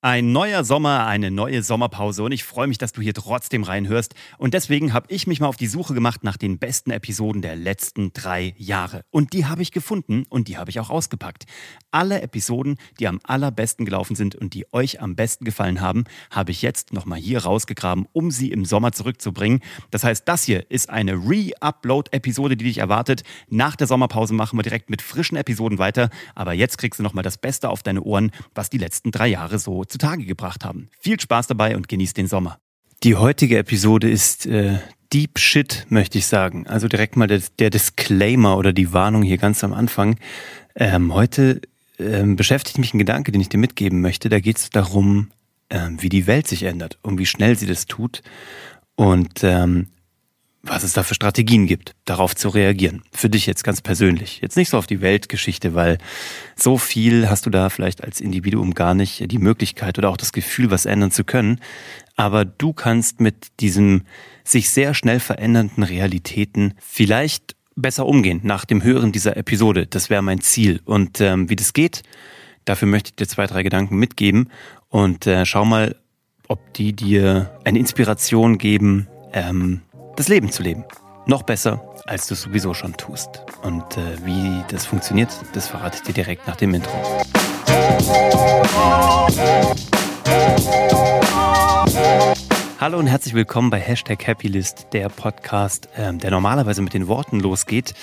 Ein neuer Sommer, eine neue Sommerpause und ich freue mich, dass du hier trotzdem reinhörst. Und deswegen habe ich mich mal auf die Suche gemacht nach den besten Episoden der letzten drei Jahre. Und die habe ich gefunden und die habe ich auch ausgepackt. Alle Episoden, die am allerbesten gelaufen sind und die euch am besten gefallen haben, habe ich jetzt nochmal hier rausgegraben, um sie im Sommer zurückzubringen. Das heißt, das hier ist eine Re-Upload-Episode, die dich erwartet. Nach der Sommerpause machen wir direkt mit frischen Episoden weiter. Aber jetzt kriegst du nochmal das Beste auf deine Ohren, was die letzten drei Jahre so zutage gebracht haben. Viel Spaß dabei und genießt den Sommer. Die heutige Episode ist äh, Deep Shit, möchte ich sagen. Also direkt mal der, der Disclaimer oder die Warnung hier ganz am Anfang. Ähm, heute ähm, beschäftigt mich ein Gedanke, den ich dir mitgeben möchte. Da geht es darum, ähm, wie die Welt sich ändert und wie schnell sie das tut. Und ähm, was es da für Strategien gibt, darauf zu reagieren. Für dich jetzt ganz persönlich. Jetzt nicht so auf die Weltgeschichte, weil so viel hast du da vielleicht als Individuum gar nicht die Möglichkeit oder auch das Gefühl, was ändern zu können. Aber du kannst mit diesem sich sehr schnell verändernden Realitäten vielleicht besser umgehen nach dem Hören dieser Episode. Das wäre mein Ziel. Und ähm, wie das geht, dafür möchte ich dir zwei, drei Gedanken mitgeben. Und äh, schau mal, ob die dir eine Inspiration geben, ähm, das Leben zu leben. Noch besser, als du es sowieso schon tust. Und äh, wie das funktioniert, das verrate ich dir direkt nach dem Intro. Hallo und herzlich willkommen bei Hashtag Happylist, der Podcast, ähm, der normalerweise mit den Worten losgeht,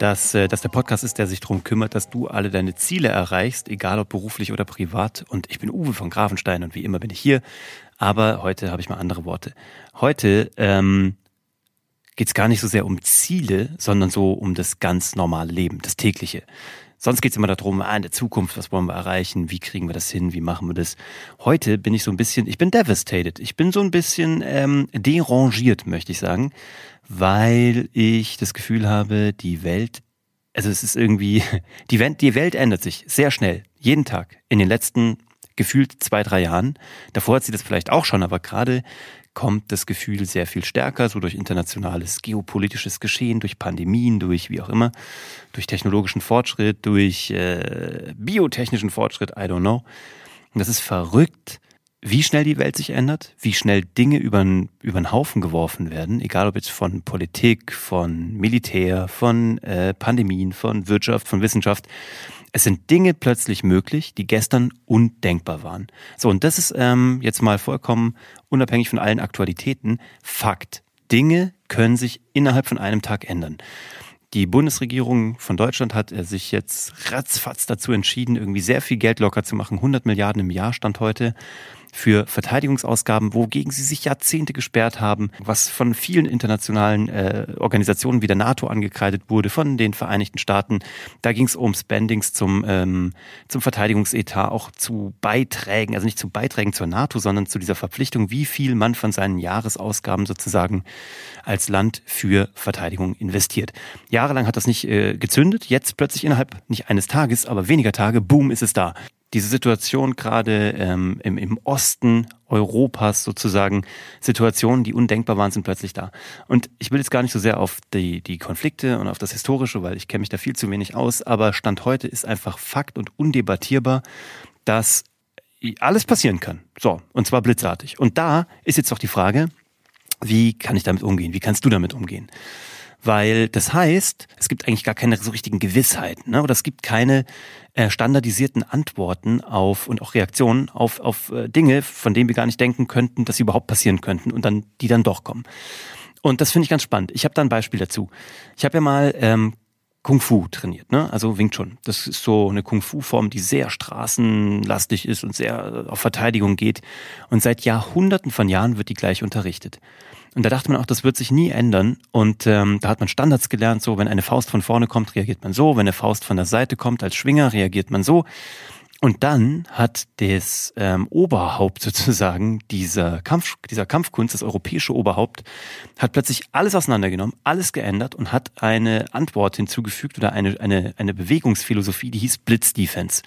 dass, äh, dass der Podcast ist, der sich darum kümmert, dass du alle deine Ziele erreichst, egal ob beruflich oder privat. Und ich bin Uwe von Grafenstein und wie immer bin ich hier. Aber heute habe ich mal andere Worte. Heute ähm, geht es gar nicht so sehr um Ziele, sondern so um das ganz normale Leben, das tägliche. Sonst geht es immer darum, ah, in der Zukunft, was wollen wir erreichen, wie kriegen wir das hin, wie machen wir das. Heute bin ich so ein bisschen, ich bin devastated, ich bin so ein bisschen ähm, derangiert, möchte ich sagen, weil ich das Gefühl habe, die Welt, also es ist irgendwie, die Welt, die Welt ändert sich sehr schnell, jeden Tag, in den letzten gefühlt zwei, drei Jahren. Davor hat sie das vielleicht auch schon, aber gerade kommt das Gefühl sehr viel stärker, so durch internationales geopolitisches Geschehen, durch Pandemien, durch wie auch immer, durch technologischen Fortschritt, durch äh, biotechnischen Fortschritt, I don't know. Und das ist verrückt, wie schnell die Welt sich ändert, wie schnell Dinge über den Haufen geworfen werden, egal ob jetzt von Politik, von Militär, von äh, Pandemien, von Wirtschaft, von Wissenschaft. Es sind Dinge plötzlich möglich, die gestern undenkbar waren. So, und das ist ähm, jetzt mal vollkommen unabhängig von allen Aktualitäten Fakt. Dinge können sich innerhalb von einem Tag ändern. Die Bundesregierung von Deutschland hat äh, sich jetzt ratzfatz dazu entschieden, irgendwie sehr viel Geld locker zu machen. 100 Milliarden im Jahr stand heute für Verteidigungsausgaben, wogegen sie sich Jahrzehnte gesperrt haben, was von vielen internationalen äh, Organisationen wie der NATO angekreidet wurde, von den Vereinigten Staaten. Da ging es um Spendings zum, ähm, zum Verteidigungsetat, auch zu Beiträgen, also nicht zu Beiträgen zur NATO, sondern zu dieser Verpflichtung, wie viel man von seinen Jahresausgaben sozusagen als Land für Verteidigung investiert. Jahrelang hat das nicht äh, gezündet, jetzt plötzlich innerhalb nicht eines Tages, aber weniger Tage, boom, ist es da diese Situation gerade ähm, im, im Osten Europas sozusagen, Situationen, die undenkbar waren, sind plötzlich da. Und ich will jetzt gar nicht so sehr auf die, die Konflikte und auf das Historische, weil ich kenne mich da viel zu wenig aus, aber Stand heute ist einfach Fakt und undebattierbar, dass alles passieren kann. So, und zwar blitzartig. Und da ist jetzt doch die Frage, wie kann ich damit umgehen? Wie kannst du damit umgehen? Weil das heißt, es gibt eigentlich gar keine so richtigen Gewissheiten ne? oder es gibt keine äh, standardisierten Antworten auf und auch Reaktionen auf, auf äh, Dinge, von denen wir gar nicht denken könnten, dass sie überhaupt passieren könnten und dann die dann doch kommen. Und das finde ich ganz spannend. Ich habe da ein Beispiel dazu. Ich habe ja mal ähm, Kung Fu trainiert, ne? Also Wing Chun. Das ist so eine Kung Fu Form, die sehr straßenlastig ist und sehr auf Verteidigung geht. Und seit Jahrhunderten von Jahren wird die gleich unterrichtet. Und da dachte man auch, das wird sich nie ändern. Und ähm, da hat man Standards gelernt, so wenn eine Faust von vorne kommt, reagiert man so, wenn eine Faust von der Seite kommt als Schwinger, reagiert man so. Und dann hat das ähm, Oberhaupt sozusagen dieser Kampf, dieser Kampfkunst, das europäische Oberhaupt, hat plötzlich alles auseinandergenommen, alles geändert und hat eine Antwort hinzugefügt oder eine, eine, eine Bewegungsphilosophie, die hieß Blitzdefense.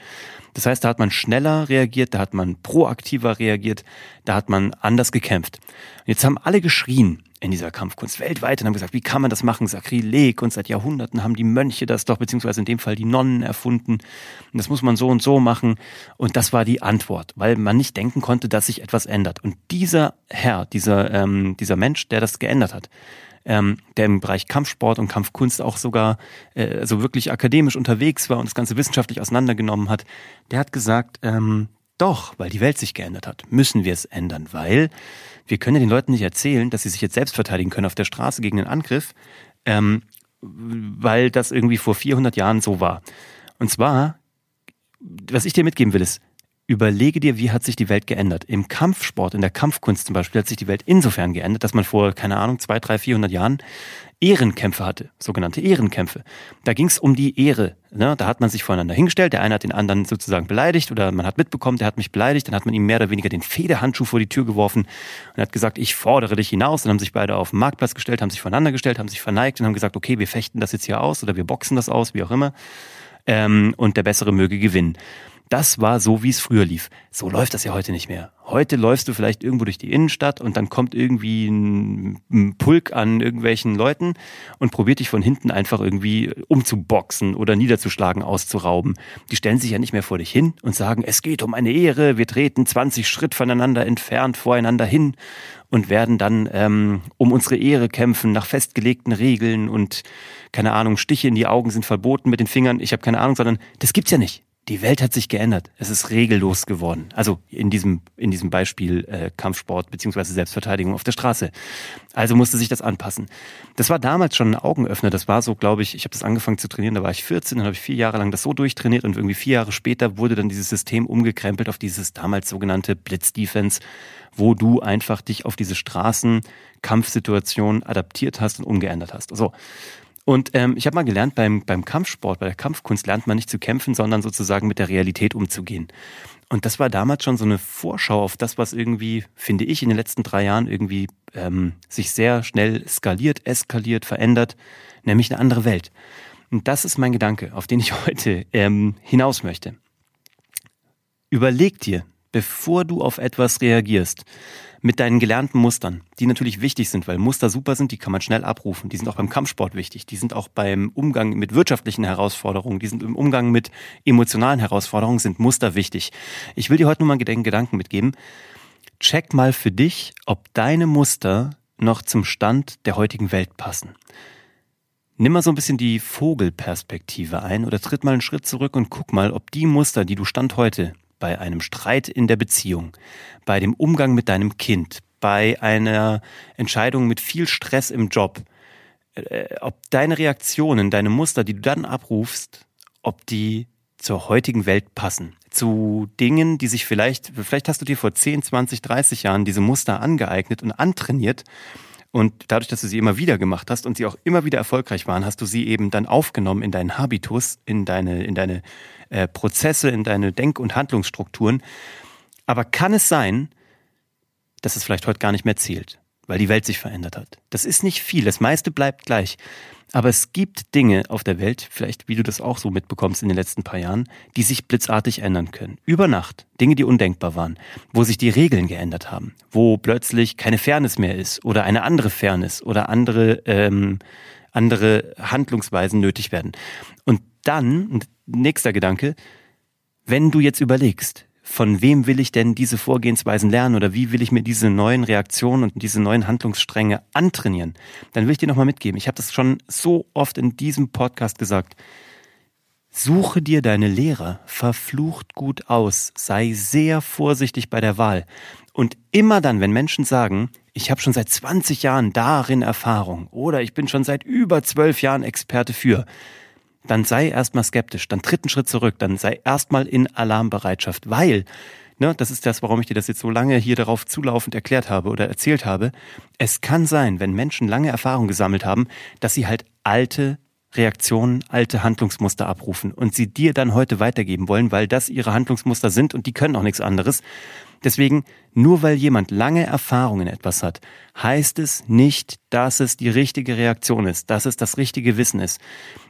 Das heißt, da hat man schneller reagiert, da hat man proaktiver reagiert, da hat man anders gekämpft. Und jetzt haben alle geschrien in dieser Kampfkunst weltweit und haben gesagt, wie kann man das machen? Sakrileg und seit Jahrhunderten haben die Mönche das doch, beziehungsweise in dem Fall die Nonnen erfunden. Und das muss man so und so machen. Und das war die Antwort, weil man nicht denken konnte, dass sich etwas ändert. Und dieser Herr, dieser, ähm, dieser Mensch, der das geändert hat, ähm, der im Bereich Kampfsport und Kampfkunst auch sogar äh, so wirklich akademisch unterwegs war und das Ganze wissenschaftlich auseinandergenommen hat, der hat gesagt, ähm, doch, weil die Welt sich geändert hat, müssen wir es ändern, weil wir können den Leuten nicht erzählen, dass sie sich jetzt selbst verteidigen können auf der Straße gegen einen Angriff, ähm, weil das irgendwie vor 400 Jahren so war. Und zwar, was ich dir mitgeben will, ist, überlege dir, wie hat sich die Welt geändert. Im Kampfsport, in der Kampfkunst zum Beispiel, hat sich die Welt insofern geändert, dass man vor, keine Ahnung, zwei, drei, vierhundert Jahren Ehrenkämpfe hatte, sogenannte Ehrenkämpfe. Da ging es um die Ehre. Ne? Da hat man sich voreinander hingestellt, der eine hat den anderen sozusagen beleidigt oder man hat mitbekommen, der hat mich beleidigt, dann hat man ihm mehr oder weniger den Federhandschuh vor die Tür geworfen und hat gesagt, ich fordere dich hinaus. Dann haben sich beide auf den Marktplatz gestellt, haben sich voneinander gestellt, haben sich verneigt und haben gesagt, okay, wir fechten das jetzt hier aus oder wir boxen das aus, wie auch immer. Ähm, und der Bessere möge gewinnen. Das war so, wie es früher lief. So läuft das ja heute nicht mehr. Heute läufst du vielleicht irgendwo durch die Innenstadt und dann kommt irgendwie ein, Pulk an irgendwelchen Leuten und probiert dich von hinten einfach irgendwie umzuboxen oder niederzuschlagen, auszurauben. Die stellen sich ja nicht mehr vor dich hin und sagen, es geht um eine Ehre, wir treten 20 Schritt voneinander entfernt voreinander hin und werden dann ähm, um unsere Ehre kämpfen nach festgelegten Regeln und keine Ahnung, Stiche in die Augen sind verboten mit den Fingern, ich habe keine Ahnung, sondern das gibt's ja nicht die Welt hat sich geändert. Es ist regellos geworden. Also in diesem, in diesem Beispiel äh, Kampfsport beziehungsweise Selbstverteidigung auf der Straße. Also musste sich das anpassen. Das war damals schon ein Augenöffner. Das war so, glaube ich, ich habe das angefangen zu trainieren, da war ich 14, dann habe ich vier Jahre lang das so durchtrainiert und irgendwie vier Jahre später wurde dann dieses System umgekrempelt auf dieses damals sogenannte Blitzdefense, wo du einfach dich auf diese Straßenkampfsituation adaptiert hast und umgeändert hast. So. Und ähm, ich habe mal gelernt, beim, beim Kampfsport, bei der Kampfkunst lernt man nicht zu kämpfen, sondern sozusagen mit der Realität umzugehen. Und das war damals schon so eine Vorschau auf das, was irgendwie, finde ich, in den letzten drei Jahren irgendwie ähm, sich sehr schnell skaliert, eskaliert, verändert, nämlich eine andere Welt. Und das ist mein Gedanke, auf den ich heute ähm, hinaus möchte. Überleg dir, bevor du auf etwas reagierst, mit deinen gelernten Mustern, die natürlich wichtig sind, weil Muster super sind, die kann man schnell abrufen. Die sind auch beim Kampfsport wichtig. Die sind auch beim Umgang mit wirtschaftlichen Herausforderungen, die sind im Umgang mit emotionalen Herausforderungen, sind Muster wichtig. Ich will dir heute nur mal einen Gedanken mitgeben. Check mal für dich, ob deine Muster noch zum Stand der heutigen Welt passen. Nimm mal so ein bisschen die Vogelperspektive ein oder tritt mal einen Schritt zurück und guck mal, ob die Muster, die du Stand heute bei einem Streit in der Beziehung, bei dem Umgang mit deinem Kind, bei einer Entscheidung mit viel Stress im Job, äh, ob deine Reaktionen, deine Muster, die du dann abrufst, ob die zur heutigen Welt passen. Zu Dingen, die sich vielleicht, vielleicht hast du dir vor 10, 20, 30 Jahren diese Muster angeeignet und antrainiert. Und dadurch, dass du sie immer wieder gemacht hast und sie auch immer wieder erfolgreich waren, hast du sie eben dann aufgenommen in deinen Habitus, in deine, in deine äh, Prozesse, in deine Denk- und Handlungsstrukturen. Aber kann es sein, dass es vielleicht heute gar nicht mehr zählt, weil die Welt sich verändert hat? Das ist nicht viel, das meiste bleibt gleich. Aber es gibt Dinge auf der Welt, vielleicht wie du das auch so mitbekommst in den letzten paar Jahren, die sich blitzartig ändern können. Über Nacht. Dinge, die undenkbar waren. Wo sich die Regeln geändert haben. Wo plötzlich keine Fairness mehr ist oder eine andere Fairness oder andere, ähm, andere Handlungsweisen nötig werden. Und dann, nächster Gedanke, wenn du jetzt überlegst, von wem will ich denn diese Vorgehensweisen lernen oder wie will ich mir diese neuen Reaktionen und diese neuen Handlungsstränge antrainieren, dann will ich dir nochmal mitgeben. Ich habe das schon so oft in diesem Podcast gesagt. Suche dir deine Lehrer verflucht gut aus, sei sehr vorsichtig bei der Wahl. Und immer dann, wenn Menschen sagen, ich habe schon seit 20 Jahren darin Erfahrung oder ich bin schon seit über zwölf Jahren Experte für, dann sei erstmal skeptisch, dann tritt einen Schritt zurück, dann sei erstmal in Alarmbereitschaft, weil, ne, das ist das, warum ich dir das jetzt so lange hier darauf zulaufend erklärt habe oder erzählt habe. Es kann sein, wenn Menschen lange Erfahrung gesammelt haben, dass sie halt alte Reaktionen, alte Handlungsmuster abrufen und sie dir dann heute weitergeben wollen, weil das ihre Handlungsmuster sind und die können auch nichts anderes. Deswegen, nur weil jemand lange Erfahrung in etwas hat, heißt es nicht, dass es die richtige Reaktion ist, dass es das richtige Wissen ist.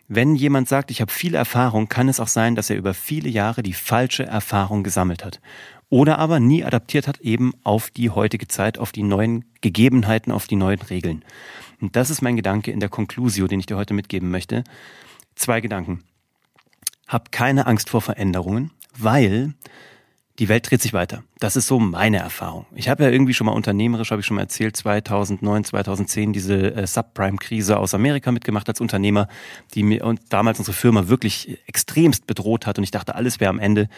Wenn jemand sagt, ich habe viel Erfahrung, kann es auch sein, dass er über viele Jahre die falsche Erfahrung gesammelt hat. Oder aber nie adaptiert hat eben auf die heutige Zeit, auf die neuen Gegebenheiten, auf die neuen Regeln. Und das ist mein Gedanke in der Conclusio, den ich dir heute mitgeben möchte. Zwei Gedanken. Hab keine Angst vor Veränderungen, weil die Welt dreht sich weiter. Das ist so meine Erfahrung. Ich habe ja irgendwie schon mal unternehmerisch, habe ich schon mal erzählt, 2009, 2010 diese äh, Subprime-Krise aus Amerika mitgemacht als Unternehmer, die mir und damals unsere Firma wirklich extremst bedroht hat und ich dachte, alles wäre am Ende,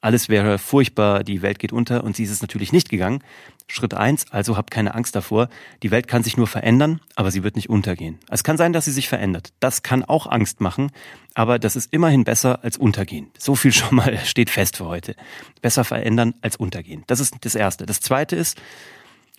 alles wäre furchtbar, die Welt geht unter und sie ist es natürlich nicht gegangen. Schritt eins, also habt keine Angst davor. Die Welt kann sich nur verändern, aber sie wird nicht untergehen. Es kann sein, dass sie sich verändert. Das kann auch Angst machen, aber das ist immerhin besser als untergehen. So viel schon mal steht fest für heute. Besser verändern als untergehen. Das ist das Erste. Das Zweite ist,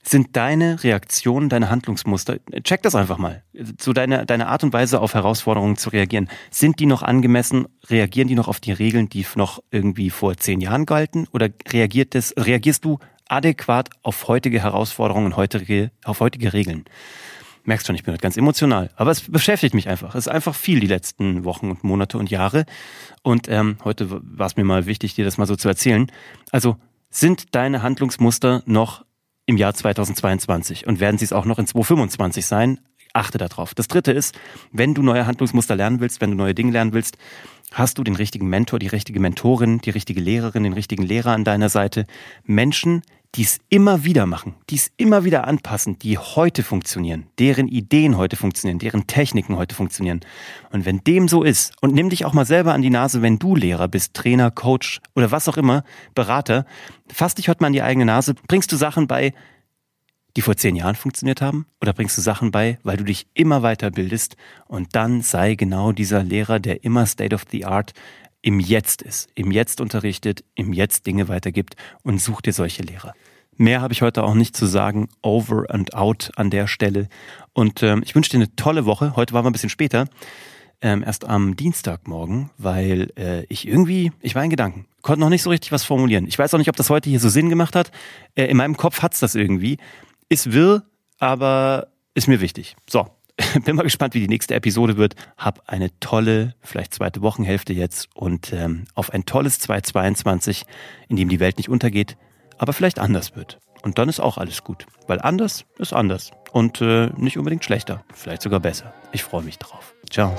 sind deine Reaktionen, deine Handlungsmuster, check das einfach mal, so deine, deine Art und Weise auf Herausforderungen zu reagieren. Sind die noch angemessen? Reagieren die noch auf die Regeln, die noch irgendwie vor zehn Jahren galten? Oder reagiert das, reagierst du adäquat auf heutige Herausforderungen, heutige, auf heutige Regeln. Merkst schon, ich bin halt ganz emotional. Aber es beschäftigt mich einfach. Es ist einfach viel die letzten Wochen und Monate und Jahre. Und ähm, heute war es mir mal wichtig, dir das mal so zu erzählen. Also sind deine Handlungsmuster noch im Jahr 2022 und werden sie es auch noch in 2025 sein? Achte darauf. Das dritte ist, wenn du neue Handlungsmuster lernen willst, wenn du neue Dinge lernen willst, hast du den richtigen Mentor, die richtige Mentorin, die richtige Lehrerin, den richtigen Lehrer an deiner Seite. Menschen, die es immer wieder machen, die es immer wieder anpassen, die heute funktionieren, deren Ideen heute funktionieren, deren Techniken heute funktionieren. Und wenn dem so ist, und nimm dich auch mal selber an die Nase, wenn du Lehrer bist, Trainer, Coach oder was auch immer, Berater, fass dich heute mal an die eigene Nase, bringst du Sachen bei, die vor zehn Jahren funktioniert haben? Oder bringst du Sachen bei, weil du dich immer weiterbildest und dann sei genau dieser Lehrer, der immer State of the Art im Jetzt ist, im Jetzt unterrichtet, im Jetzt Dinge weitergibt und such dir solche Lehrer. Mehr habe ich heute auch nicht zu sagen. Over and out an der Stelle. Und ähm, ich wünsche dir eine tolle Woche. Heute waren wir ein bisschen später. Ähm, erst am Dienstagmorgen, weil äh, ich irgendwie, ich war in Gedanken, konnte noch nicht so richtig was formulieren. Ich weiß auch nicht, ob das heute hier so Sinn gemacht hat. Äh, in meinem Kopf hat's das irgendwie. Ist wirr, aber ist mir wichtig. So, bin mal gespannt, wie die nächste Episode wird. Hab eine tolle, vielleicht zweite Wochenhälfte jetzt und ähm, auf ein tolles 2022, in dem die Welt nicht untergeht, aber vielleicht anders wird. Und dann ist auch alles gut, weil anders ist anders und äh, nicht unbedingt schlechter, vielleicht sogar besser. Ich freue mich drauf. Ciao.